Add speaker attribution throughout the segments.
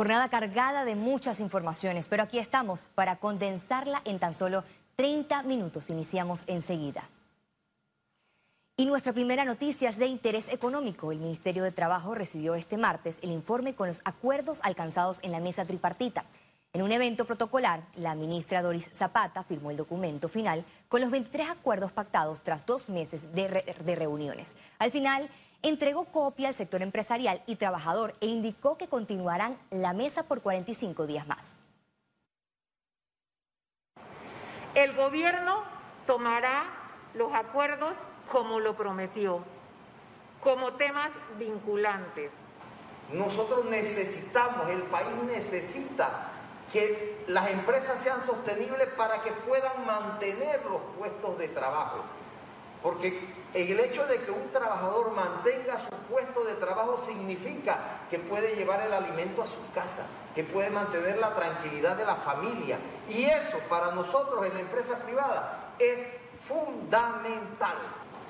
Speaker 1: Jornada cargada de muchas informaciones, pero aquí estamos para condensarla en tan solo 30 minutos. Iniciamos enseguida. Y nuestra primera noticia es de interés económico. El Ministerio de Trabajo recibió este martes el informe con los acuerdos alcanzados en la mesa tripartita. En un evento protocolar, la ministra Doris Zapata firmó el documento final con los 23 acuerdos pactados tras dos meses de, de reuniones. Al final, entregó copia al sector empresarial y trabajador e indicó que continuarán la mesa por 45 días más.
Speaker 2: El gobierno tomará los acuerdos como lo prometió, como temas vinculantes.
Speaker 3: Nosotros necesitamos, el país necesita que las empresas sean sostenibles para que puedan mantener los puestos de trabajo. Porque el hecho de que un trabajador mantenga su puesto de trabajo significa que puede llevar el alimento a su casa, que puede mantener la tranquilidad de la familia. Y eso para nosotros en la empresa privada es fundamental.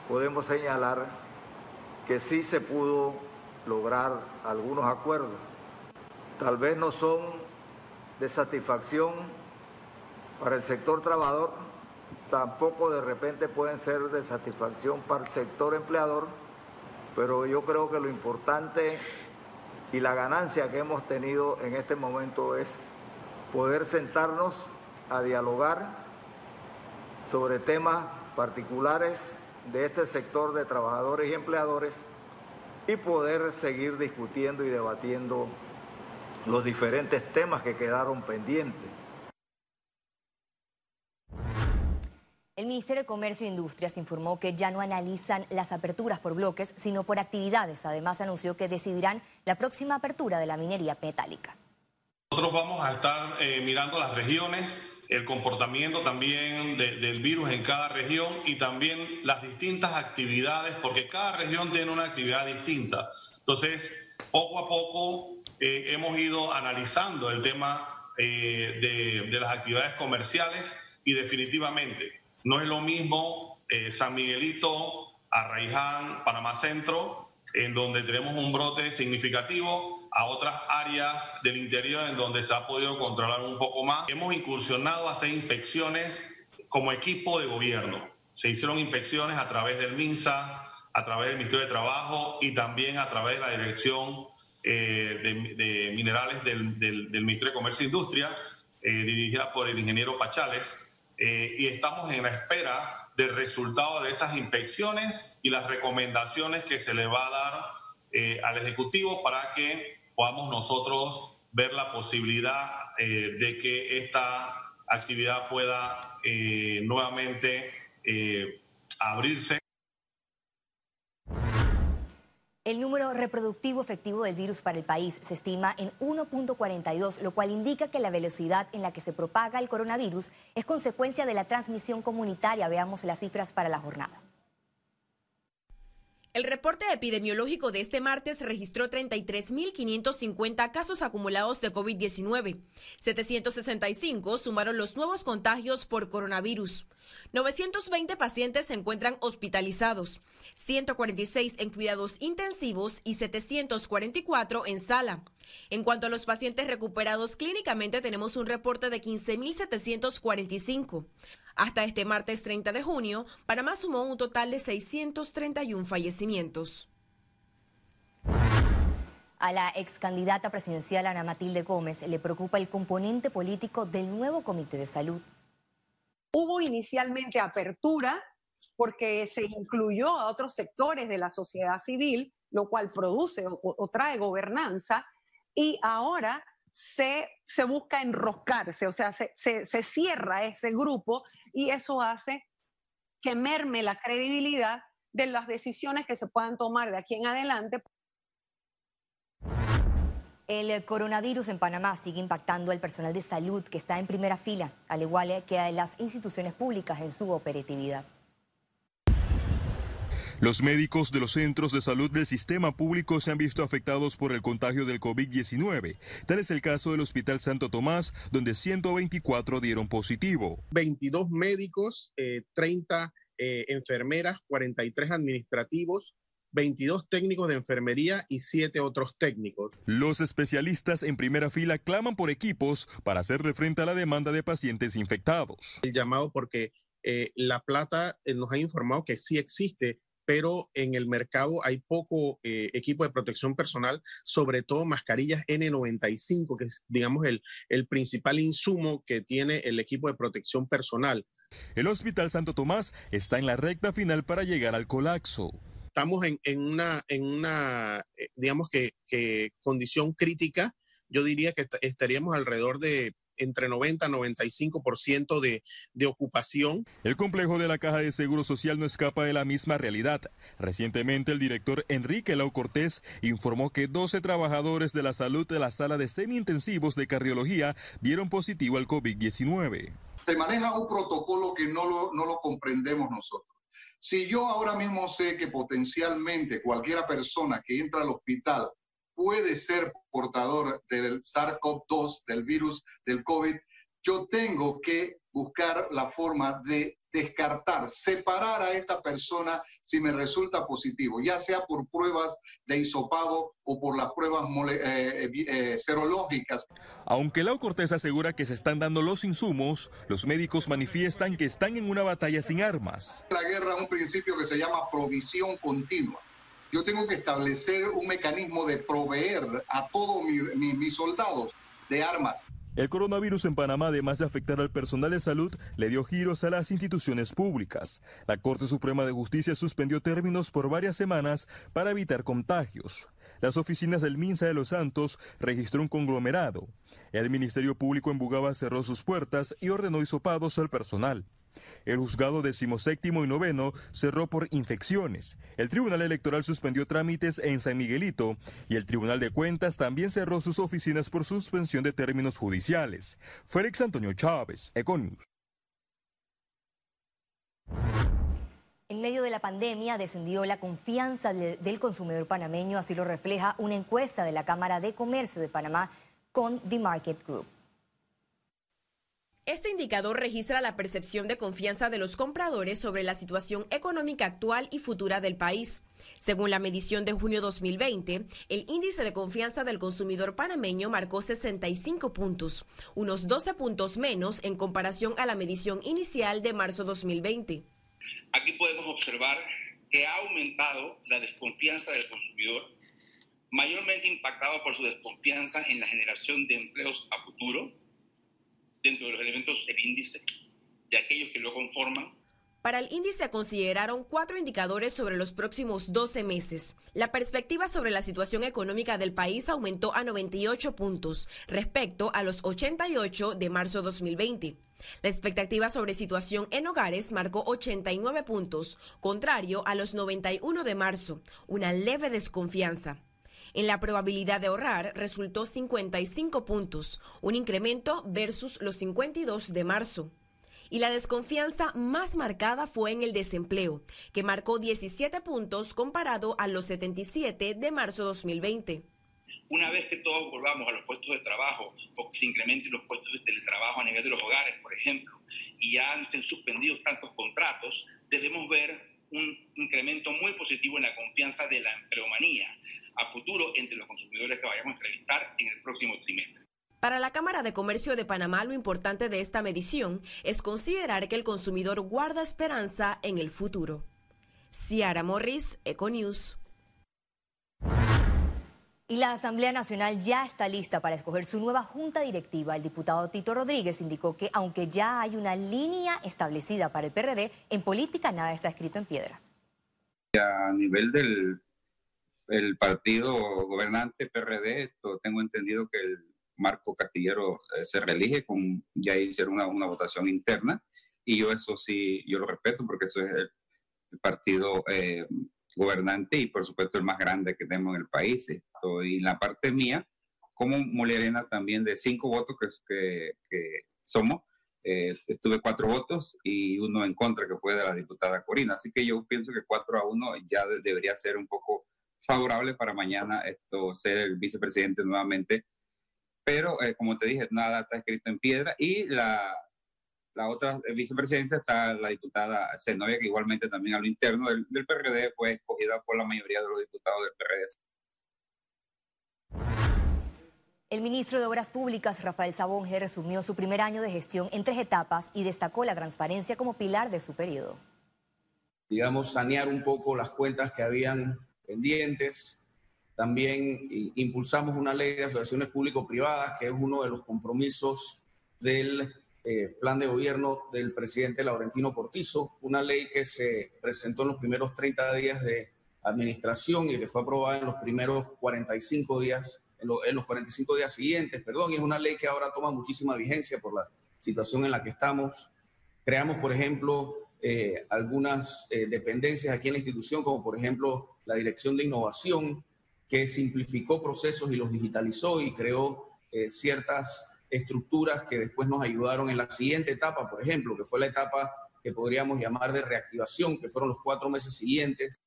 Speaker 4: Podemos señalar que sí se pudo lograr algunos acuerdos. Tal vez no son de satisfacción para el sector trabajador, tampoco de repente pueden ser de satisfacción para el sector empleador, pero yo creo que lo importante y la ganancia que hemos tenido en este momento es poder sentarnos a dialogar sobre temas particulares de este sector de trabajadores y empleadores y poder seguir discutiendo y debatiendo los diferentes temas que quedaron pendientes.
Speaker 1: El Ministerio de Comercio e Industrias informó que ya no analizan las aperturas por bloques, sino por actividades. Además, anunció que decidirán la próxima apertura de la minería metálica.
Speaker 5: Nosotros vamos a estar eh, mirando las regiones, el comportamiento también del virus en cada región y también las distintas actividades, porque cada región tiene una actividad distinta. Entonces, poco a poco eh, hemos ido analizando el tema eh, de, de las actividades comerciales y definitivamente no es lo mismo eh, San Miguelito, Arraiján, Panamá Centro, en donde tenemos un brote significativo, a otras áreas del interior en donde se ha podido controlar un poco más. Hemos incursionado a hacer inspecciones como equipo de gobierno. Se hicieron inspecciones a través del MINSA, a través del Ministerio de Trabajo y también a través de la Dirección eh, de, Minerales del, Ministerio de Comercio e Industria, eh, dirigida por el ingeniero Pachales eh, y estamos en la espera del resultado de esas inspecciones y las recomendaciones que se le va a dar eh, al Ejecutivo para que podamos nosotros ver la posibilidad eh, de que esta actividad pueda nuevamente abrirse.
Speaker 1: El número reproductivo efectivo del virus para el país se estima en 1.42, lo cual indica que la velocidad en la que se propaga el coronavirus es consecuencia de la transmisión comunitaria. Veamos las cifras para la jornada.
Speaker 6: El reporte epidemiológico de este martes registró 33.550 casos acumulados de COVID-19. 765 sumaron los nuevos contagios por coronavirus. 920 pacientes se encuentran hospitalizados, 146 en cuidados intensivos y 744 en sala. En cuanto a los pacientes recuperados clínicamente, tenemos un reporte de 15.745. Hasta este martes 30 de junio, Panamá sumó un total de 631 fallecimientos.
Speaker 1: A la ex candidata presidencial Ana Matilde Gómez le preocupa el componente político del nuevo Comité de Salud.
Speaker 7: Hubo inicialmente apertura porque se incluyó a otros sectores de la sociedad civil, lo cual produce o, trae gobernanza, y ahora se, se busca enroscarse, o sea, se, se, cierra ese grupo y eso hace que merme la credibilidad de las decisiones que se puedan tomar de aquí en adelante.
Speaker 1: El coronavirus en Panamá sigue impactando al personal de salud que está en primera fila, al igual que a las instituciones públicas en su operatividad.
Speaker 8: Los médicos de los centros de salud del sistema público se han visto afectados por el contagio del COVID-19. Tal es el caso del Hospital Santo Tomás, donde 124 dieron positivo.
Speaker 9: 22 médicos, 30 eh, eh, enfermeras, 43 administrativos, 22 técnicos de enfermería y 7 otros técnicos.
Speaker 8: Los especialistas en primera fila claman por equipos para hacerle frente a la demanda de pacientes infectados.
Speaker 9: El llamado porque eh, La Plata eh, nos ha informado que sí existe pero en el mercado hay poco eh, equipo de protección personal, sobre todo mascarillas N95, que es, digamos, el, el principal insumo que tiene el equipo de protección personal.
Speaker 8: El Hospital Santo Tomás está en la recta final para llegar al colapso.
Speaker 9: Estamos en, en una, en una eh, digamos que, que condición crítica. Yo diría que estaríamos alrededor de entre 90 y 95% de, de ocupación.
Speaker 8: El complejo de la Caja de Seguro Social no escapa de la misma realidad. Recientemente el director Enrique Lau Cortés informó que 12 trabajadores de la salud de la sala de semi-intensivos de cardiología dieron positivo al COVID-19.
Speaker 10: Se maneja un protocolo que no lo, no lo comprendemos nosotros. Si yo ahora mismo sé que potencialmente cualquiera persona que entra al hospital puede ser portador del SARS-CoV-2, del virus del COVID, yo tengo que buscar la forma de descartar, separar a esta persona si me resulta positivo, ya sea por pruebas de hisopado o por las pruebas eh, eh, eh, serológicas.
Speaker 8: Aunque Lau Cortés asegura que se están dando los insumos, los médicos manifiestan que están en una batalla sin armas.
Speaker 10: La guerra es un principio que se llama provisión continua yo tengo que establecer un mecanismo de proveer a todos mis soldados de armas.
Speaker 8: El coronavirus en Panamá, además de afectar al personal de salud, le dio giros a las instituciones públicas. La Corte Suprema de Justicia suspendió términos por varias semanas para evitar contagios. Las oficinas del Minsa de los Santos registró un conglomerado. El Ministerio Público en Bugaba cerró sus puertas y ordenó hisopados al personal. El juzgado decimoséptimo y noveno cerró por infecciones. El Tribunal Electoral suspendió trámites en San Miguelito y el Tribunal de Cuentas también cerró sus oficinas por suspensión de términos judiciales. Félix Antonio Chávez, Econius.
Speaker 1: En medio de la pandemia descendió la confianza del consumidor panameño, así lo refleja una encuesta de la Cámara de Comercio de Panamá con The Market Group.
Speaker 6: Este indicador registra la percepción de confianza de los compradores sobre la situación económica actual y futura del país. Según la medición de junio 2020, el índice de confianza del consumidor panameño marcó 65 puntos, unos 12 puntos menos en comparación a la medición inicial de marzo 2020.
Speaker 11: Aquí podemos observar que ha aumentado la desconfianza del consumidor, mayormente impactado por su desconfianza en la generación de empleos a futuro, dentro de los elementos del índice, de aquellos que lo conforman.
Speaker 6: Para el índice consideraron cuatro indicadores sobre los próximos 12 meses. La perspectiva sobre la situación económica del país aumentó a 98 puntos respecto a los 88 de marzo 2020. La expectativa sobre situación en hogares marcó 89 puntos, contrario a los 91 de marzo, una leve desconfianza. En la probabilidad de ahorrar resultó 55 puntos, un incremento versus los 52 de marzo. Y la desconfianza más marcada fue en el desempleo, que marcó 17 puntos comparado a los 77 de marzo 2020.
Speaker 11: Una vez que todos volvamos a los puestos de trabajo o que se incrementen los puestos de teletrabajo a nivel de los hogares, por ejemplo, y ya estén suspendidos tantos contratos, debemos ver un incremento muy positivo en la confianza de la empleomanía a futuro entre los consumidores que vayamos a entrevistar en el próximo trimestre.
Speaker 6: Para la Cámara de Comercio de Panamá, lo importante de esta medición es considerar que el consumidor guarda esperanza en el futuro. Ciara Morris, Econews.
Speaker 1: Y la Asamblea Nacional ya está lista para escoger su nueva junta directiva. El diputado Tito Rodríguez indicó que aunque ya hay una línea establecida para el PRD, en política nada está escrito en piedra.
Speaker 12: A nivel del el partido gobernante PRD, tengo entendido que el Marco Castillero eh, se reelige, con, ya hicieron una, votación interna y yo eso sí, yo lo respeto porque eso es el, partido eh, gobernante y por supuesto el más grande que tenemos en el país. y en la parte mía, como Arena también de cinco votos que, que, somos, eh, tuve cuatro votos y uno en contra que fue de la diputada Corina. Así que yo pienso que cuatro a uno ya debería ser un poco favorable para mañana esto ser el vicepresidente nuevamente. Pero, eh, como te dije, nada está escrito en piedra y la, la otra vicepresidencia está la diputada Zenobia, que igualmente también a lo interno del, del PRD fue escogida por la mayoría de los diputados del PRD.
Speaker 1: El ministro de Obras Públicas, Rafael Sabonge, resumió su primer año de gestión en tres etapas y destacó la transparencia como pilar de su periodo.
Speaker 13: Digamos, sanear un poco las cuentas que habían pendientes. También impulsamos una ley de asociaciones público-privadas, que es uno de los compromisos del eh, plan de gobierno del presidente Laurentino Cortizo, una ley que se presentó en los primeros 30 días de administración y que fue aprobada en los primeros 45 días en, los 45 días siguientes, perdón, y es una ley que ahora toma muchísima vigencia por la situación en la que estamos. Creamos, por ejemplo, eh, algunas eh, dependencias aquí en la institución, como por ejemplo la Dirección de Innovación, que simplificó procesos y los digitalizó y creó eh, ciertas estructuras que después nos ayudaron en la siguiente etapa, por ejemplo, que fue la etapa que podríamos llamar de reactivación, que fueron los cuatro meses siguientes.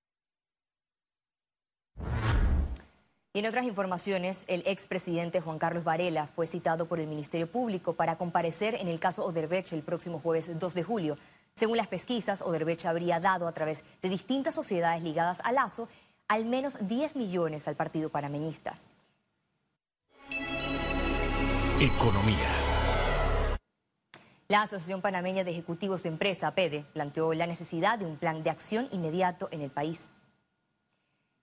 Speaker 1: Y en otras informaciones, el expresidente Juan Carlos Varela fue citado por el Ministerio Público para comparecer en el caso Oderbech el próximo jueves 2 de julio. Según las pesquisas, Oderbech habría dado a través de distintas sociedades ligadas a Lazo al menos 10 millones al partido panameñista.
Speaker 14: Economía.
Speaker 1: La Asociación Panameña de Ejecutivos de Empresa, PEDE, planteó la necesidad de un plan de acción inmediato en el país.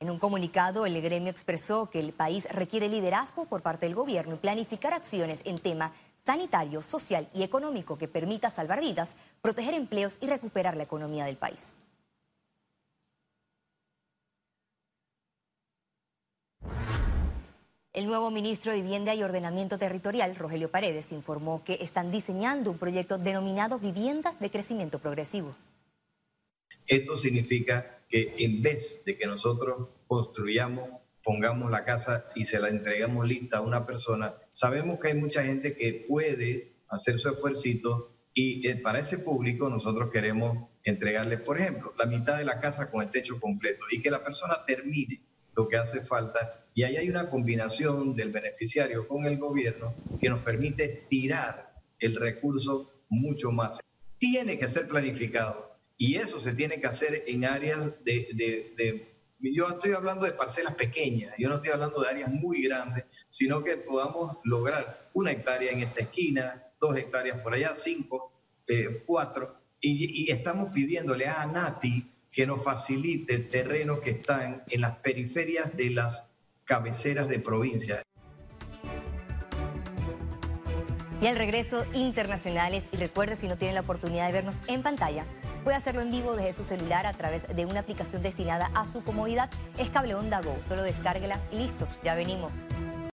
Speaker 1: En un comunicado, el gremio expresó que el país requiere liderazgo por parte del gobierno y planificar acciones en tema sanitario, social y económico que permita salvar vidas, proteger empleos y recuperar la economía del país. El nuevo ministro de Vivienda y Ordenamiento Territorial, Rogelio Paredes, informó que están diseñando un proyecto denominado Viviendas de Crecimiento Progresivo.
Speaker 15: Esto significa que en vez de que nosotros construyamos, pongamos la casa y se la entregamos lista a una persona, sabemos que hay mucha gente que puede hacer su esfuerzo y eh, para ese público nosotros queremos entregarle, por ejemplo, la mitad de la casa con el techo completo y que la persona termine lo que hace falta. Y ahí hay una combinación del beneficiario con el gobierno que nos permite estirar el recurso mucho más. Tiene que ser planificado y eso se tiene que hacer en áreas de, Yo estoy hablando de parcelas pequeñas, yo no estoy hablando de áreas muy grandes, sino que podamos lograr una hectárea en esta esquina, dos hectáreas por allá, cinco, eh, cuatro, y, y estamos pidiéndole a Nati que nos facilite terrenos que están en las periferias de las cabeceras de provincia.
Speaker 1: Y al regreso, internacionales. Y recuerde, si no tienen la oportunidad de vernos en pantalla, Puede hacerlo en vivo desde su celular a través de una aplicación destinada a su comodidad. Es Cable Onda Go. Solo descárguela y listo, ya venimos.